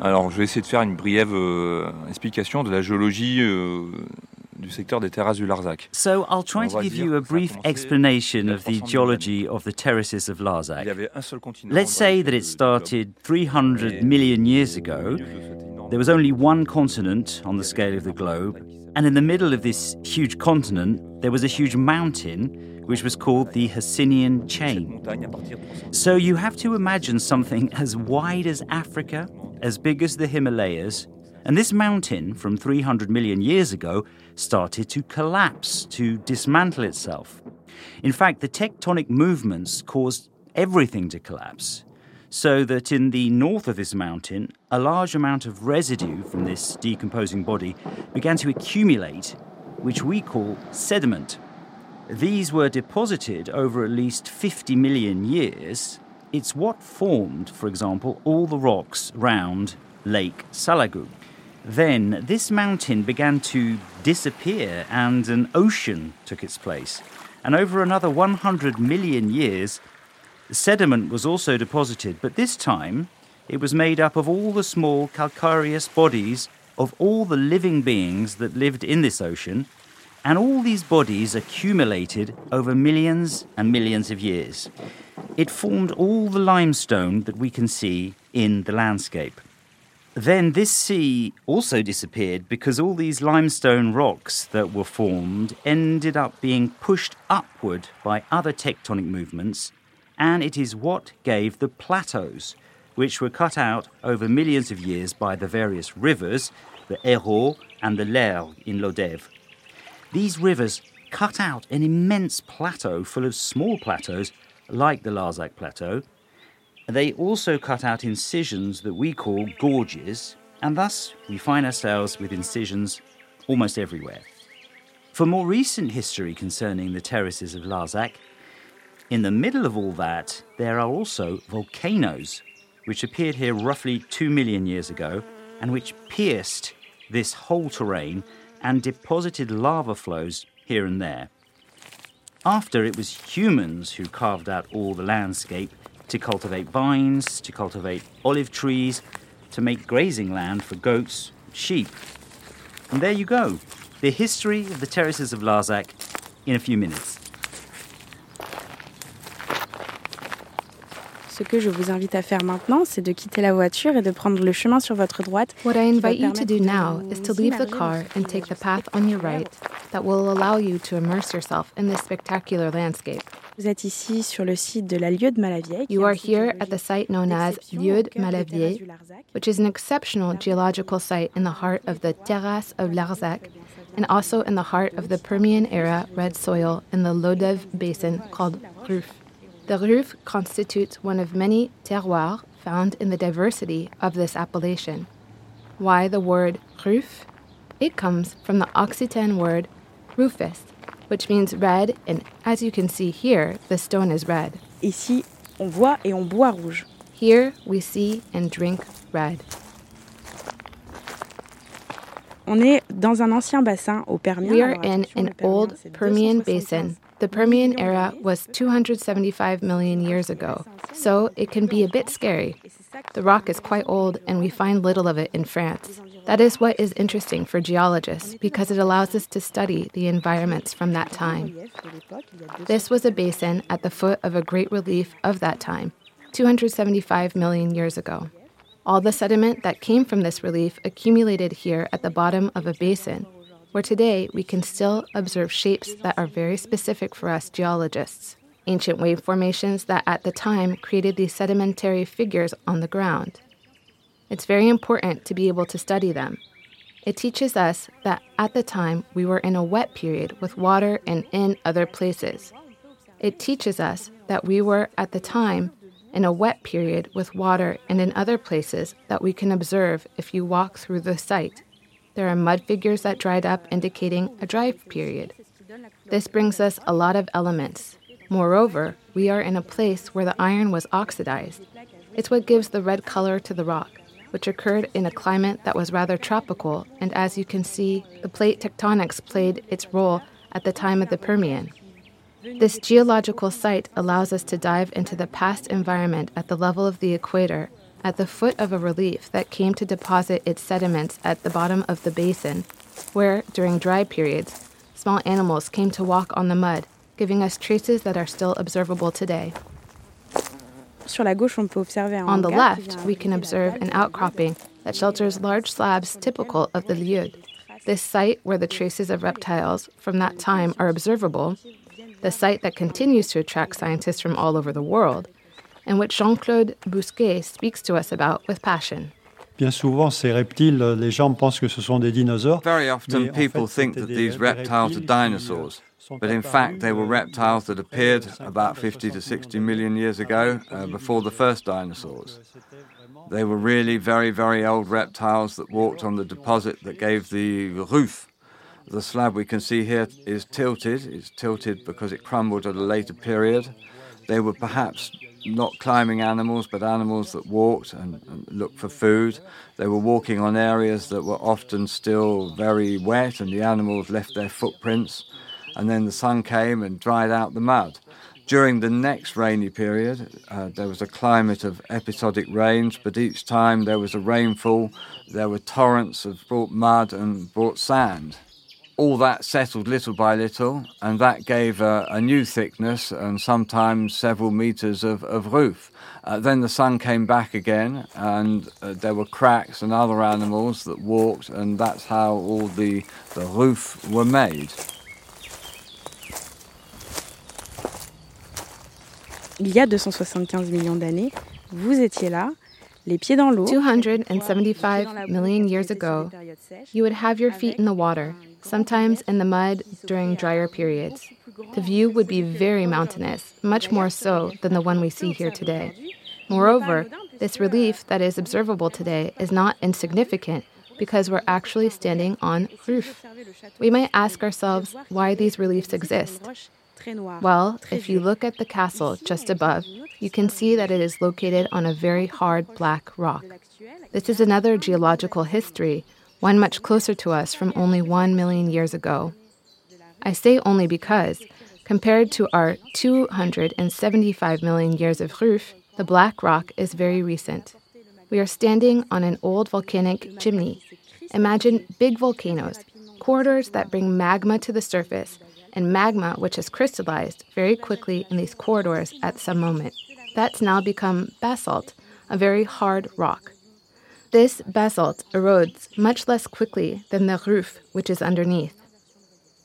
Alors, je vais essayer de faire une brève euh, explication de la géologie euh, du secteur des terrasses du Larzac. So I'll try to give you a brief explanation of the geology of the terraces of Larzac. avait un seul continent. Let's say that it started 300 million years ago. There was only one continent on the scale of the globe, and in the middle of this huge continent, there was a huge mountain which was called the Hercynian Chain. So you have to imagine something as wide as Africa, as big as the Himalayas, and this mountain from 300 million years ago started to collapse, to dismantle itself. In fact, the tectonic movements caused everything to collapse, so that in the north of this mountain, a large amount of residue from this decomposing body began to accumulate, which we call sediment. These were deposited over at least 50 million years. It's what formed, for example, all the rocks round Lake Salagou. Then this mountain began to disappear and an ocean took its place. And over another 100 million years, sediment was also deposited, but this time it was made up of all the small calcareous bodies of all the living beings that lived in this ocean, and all these bodies accumulated over millions and millions of years. It formed all the limestone that we can see in the landscape. Then this sea also disappeared because all these limestone rocks that were formed ended up being pushed upward by other tectonic movements, and it is what gave the plateaus, which were cut out over millions of years by the various rivers, the Hérault and the Lergue in Lodève. These rivers cut out an immense plateau full of small plateaus, like the Larzac Plateau, they also cut out incisions that we call gorges, and thus we find ourselves with incisions almost everywhere. For more recent history concerning the terraces of Larzac, in the middle of all that, there are also volcanoes, which appeared here roughly 2 million years ago and which pierced this whole terrain and deposited lava flows here and there. After it was humans who carved out all the landscape to cultivate vines, to cultivate olive trees, to make grazing land for goats, sheep. And there you go, the history of the terraces of Larzac in a few minutes. Ce que je vous invite à faire maintenant, c'est de quitter la voiture et de prendre le chemin sur votre droite. What I invite you to do now is to leave the car and take the path on your right that will allow you to immerse yourself in this spectacular landscape. Vous êtes ici sur le site de la Lieue de Malavieille. qui You est un are site here at the site known as Lieu de Larzac. which is an exceptional geological site in the heart of the Terrasse of Larzac and also in the heart of the Permian era red soil in the Lodève basin called Ruf. The Ruffe constitutes one of many terroirs found in the diversity of this appellation. Why the word Ruffe? It comes from the Occitan word ruffus, which means red, and as you can see here, the stone is red. Ici, on voit et on boit rouge. Here we see and drink red. On est dans un ancien bassin au Permien. We are in an old Permian basin. The Permian era was 275 million years ago, so it can be a bit scary. The rock is quite old, and we find little of it in France. That is what is interesting for geologists because it allows us to study the environments from that time. This was a basin at the foot of a great relief of that time, 275 million years ago. All the sediment that came from this relief accumulated here at the bottom of a basin, where today we can still observe shapes that are very specific for us geologists. Ancient wave formations that at the time created these sedimentary figures on the ground. It's very important to be able to study them. It teaches us that at the time we were in a wet period with water and in other places. It teaches us that we were at the time in a wet period with water and in other places that we can observe if you walk through the site. There are mud figures that dried up, indicating a dry period. This brings us a lot of elements. Moreover, we are in a place where the iron was oxidized. It's what gives the red color to the rock, which occurred in a climate that was rather tropical, and as you can see, the plate tectonics played its role at the time of the Permian. This geological site allows us to dive into the past environment at the level of the equator at the foot of a relief that came to deposit its sediments at the bottom of the basin, where, during dry periods, small animals came to walk on the mud, giving us traces that are still observable today. On the left, we can observe an outcropping that shelters large slabs typical of the Lieude. This site where the traces of reptiles from that time are observable, the site that continues to attract scientists from all over the world, and which Jean Claude Bousquet speaks to us about with passion. Bien souvent, ces reptiles, les gens pensent que ce sont des dinosaures. Very often, people think that these reptiles are dinosaurs. But in fact, they were reptiles that appeared about 50 to 60 million years ago, uh, before the first dinosaurs. They were really very, very old reptiles that walked on the deposit that gave the ruffe. The slab we can see here is tilted. It's tilted because it crumbled at a later period. They were perhaps not climbing animals, but animals that walked and, and, looked for food. They were walking on areas that were often still very wet, and the animals left their footprints. And then the sun came and dried out the mud. During the next rainy period, uh, there was a climate of episodic rains, but each time there was a rainfall, there were torrents of brought mud and brought sand. All that settled little by little, and that gave a, a new thickness and sometimes several meters of, of ruffe. Uh, then the sun came back again, and uh, there were cracks and other animals that walked, and that's how all the, the ruffe were made. il y a 275 millions d'années, vous étiez là, les pieds dans l'eau. 275 million years ago, you would have your feet in the water, sometimes in the mud during drier periods. The view would be very mountainous, much more so than the one we see here today. Moreover, this relief that is observable today is not insignificant because we're actually standing on ruffe. We might ask ourselves why these reliefs exist. Well, if you look at the castle just above, you can see that it is located on a very hard black rock. This is another geological history, one much closer to us from only one million years ago. I say only because, compared to our 275 million years of ruffe, the black rock is very recent. We are standing on an old volcanic chimney. Imagine big volcanoes, corridors that bring magma to the surface and magma which has crystallized very quickly in these corridors at some moment. That's now become basalt, a very hard rock. This basalt erodes much less quickly than the ruffe which is underneath.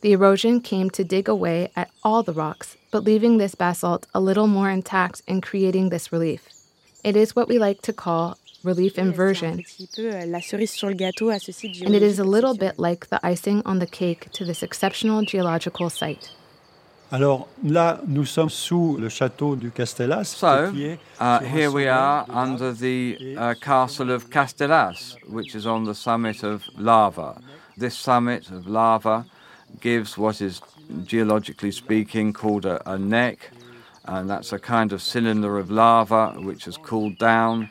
The erosion came to dig away at all the rocks, but leaving this basalt a little more intact and creating this relief. It is what we like to call relief inversion. Euh, and it is a little bit like the icing on the cake to this exceptional geological site. Alors là, nous sommes sous le château du Castellas. So, uh, here we are under the uh, castle of Castellas, which is on the summit of lava. This summit of lava gives what is, geologically speaking, called a, a neck, and that's a kind of cylinder of lava which has cooled down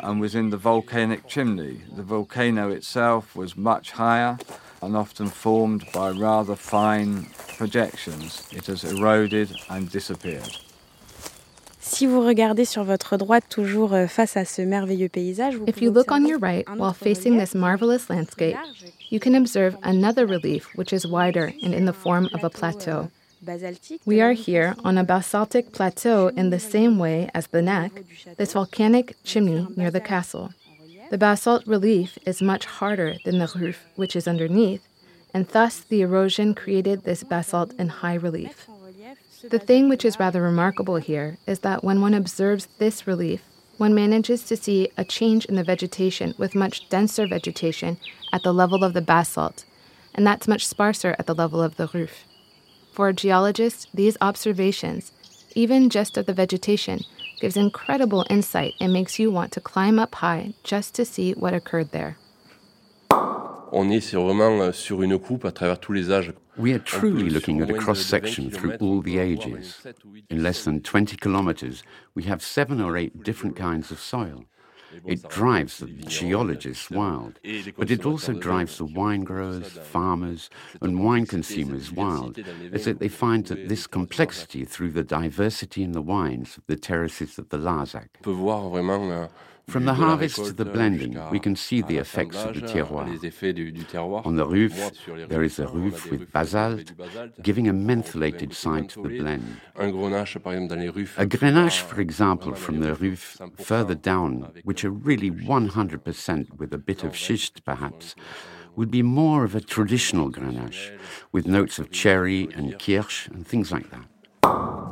and was in the volcanic chimney. The volcano itself was much higher and often formed by rather fine projections. It has eroded and disappeared. Si vous regardez sur votre droite toujours euh, face à ce merveilleux paysage, If you look on your right while facing this marvelous landscape, you can observe another relief which is wider and in the form of a plateau. We are here on a basaltic plateau in the same way as the neck, this volcanic chimney near the castle. The basalt relief is much harder than the ruffe, which is underneath, and thus the erosion created this basalt in high relief. The thing which is rather remarkable here is that when one observes this relief, one manages to see a change in the vegetation with much denser vegetation at the level of the basalt, and that's much sparser at the level of the ruffe. For a geologist, these observations, even just of the vegetation, gives incredible insight and makes you want to climb up high just to see what occurred there. On est vraiment euh, sur une coupe à travers tous les âges. We are truly looking at a cross section through all the ages. In less than 20 kilometers, we have seven or eight different kinds of soil. It drives the geologists wild, but it also drives the wine growers, farmers, and wine consumers wild, as they find that this complexity through the diversity in the wines of the terraces of the Larzac. On peut voir vraiment From the harvest to the blending, we can see the effects of the terroir. On the ruffe, there is a ruffe with basalt, giving a mentholated side to the blend. A grenache, for example, from the ruffe further down, which are really 100% with a bit of schist perhaps, would be more of a traditional grenache, with notes of cherry and kirsch and things like that.